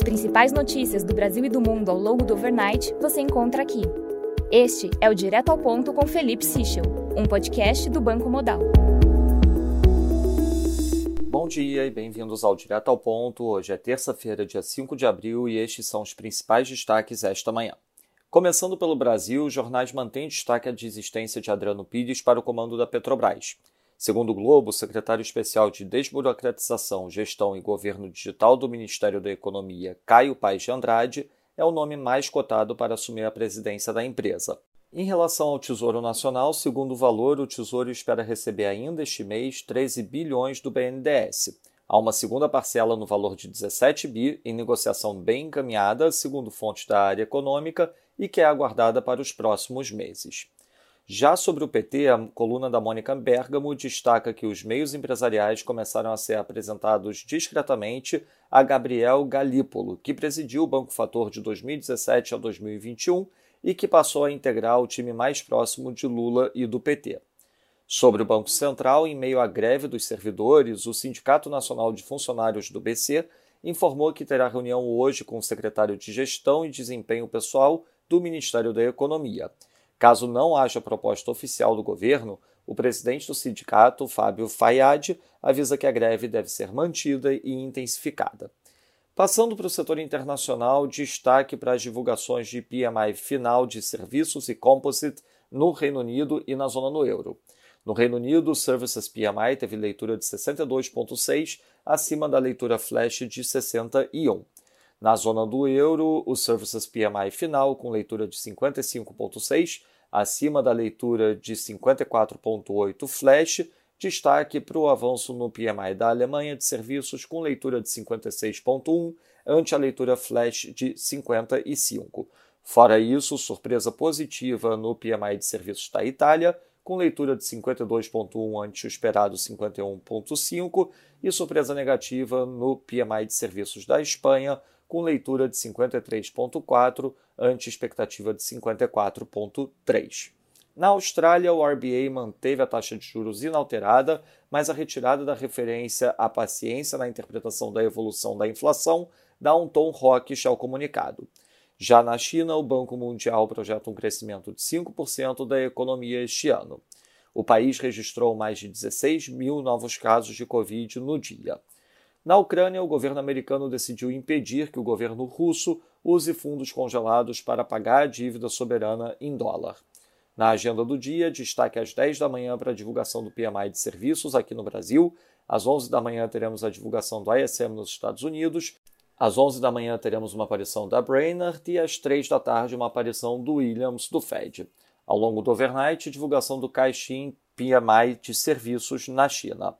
As principais notícias do Brasil e do mundo ao longo do overnight você encontra aqui. Este é o Direto ao Ponto com Felipe Sichel, um podcast do Banco Modal. Bom dia e bem-vindos ao Direto ao Ponto. Hoje é terça-feira, dia 5 de abril, e estes são os principais destaques esta manhã. Começando pelo Brasil, os jornais mantêm destaque a desistência de Adriano Pires para o comando da Petrobras. Segundo o Globo, o secretário especial de Desburocratização, Gestão e Governo Digital do Ministério da Economia, Caio Paes de Andrade, é o nome mais cotado para assumir a presidência da empresa. Em relação ao Tesouro Nacional, segundo o valor, o Tesouro espera receber ainda este mês 13 bilhões do BNDES. Há uma segunda parcela no valor de 17 bi em negociação bem encaminhada, segundo fontes da área econômica, e que é aguardada para os próximos meses. Já sobre o PT, a coluna da Mônica Bergamo destaca que os meios empresariais começaram a ser apresentados discretamente a Gabriel Galípolo, que presidiu o Banco Fator de 2017 a 2021 e que passou a integrar o time mais próximo de Lula e do PT. Sobre o Banco Central, em meio à greve dos servidores, o Sindicato Nacional de Funcionários do BC informou que terá reunião hoje com o secretário de Gestão e Desempenho Pessoal do Ministério da Economia. Caso não haja proposta oficial do governo, o presidente do sindicato, Fábio Fayad, avisa que a greve deve ser mantida e intensificada. Passando para o setor internacional, destaque para as divulgações de PMI final de serviços e composite no Reino Unido e na zona no euro. No Reino Unido, o Services PMI teve leitura de 62,6, acima da leitura flash de 61. Na zona do euro, o Services PMI final, com leitura de 55,6, acima da leitura de 54,8 flash, destaque para o avanço no PMI da Alemanha de serviços, com leitura de 56,1, ante a leitura flash de 55. Fora isso, surpresa positiva no PMI de serviços da Itália, com leitura de 52,1 ante o esperado 51,5, e surpresa negativa no PMI de serviços da Espanha, com leitura de 53,4 ante expectativa de 54,3. Na Austrália, o RBA manteve a taxa de juros inalterada, mas a retirada da referência à paciência na interpretação da evolução da inflação dá um tom hawkish ao comunicado. Já na China, o Banco Mundial projeta um crescimento de 5% da economia este ano. O país registrou mais de 16 mil novos casos de Covid no dia. Na Ucrânia, o governo americano decidiu impedir que o governo russo use fundos congelados para pagar a dívida soberana em dólar. Na agenda do dia, destaque às 10 da manhã para a divulgação do PMI de serviços aqui no Brasil. Às 11 da manhã teremos a divulgação do ISM nos Estados Unidos. Às 11 da manhã teremos uma aparição da Brainerd e às 3 da tarde uma aparição do Williams do Fed. Ao longo do overnight, divulgação do Caixin PMI de serviços na China.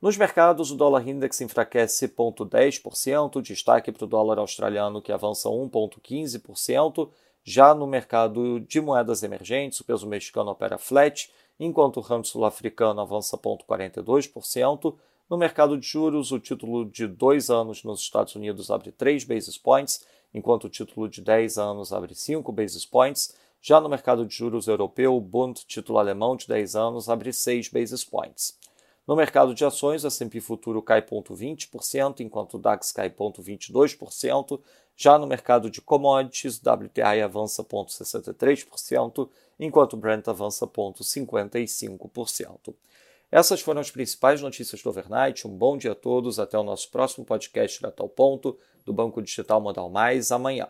Nos mercados, o dólar index enfraquece 0,10%, destaque para o dólar australiano que avança 1,15%. Já no mercado de moedas emergentes, o peso mexicano opera flat, enquanto o rand sul-africano avança 0,42%. No mercado de juros, o título de 2 anos nos Estados Unidos abre 3 basis points, enquanto o título de 10 anos abre 5 basis points. Já no mercado de juros europeu, o Bund, título alemão de 10 anos, abre 6 basis points. No mercado de ações, o S&P Futuro cai 0,20%, enquanto o DAX cai 0,22%. Já no mercado de commodities, o WTI avança 0,63%, enquanto o Brent avança 0,55%. Essas foram as principais notícias do overnight. Um bom dia a todos. Até o nosso próximo podcast da Tal Ponto, do Banco Digital Modal Mais, amanhã.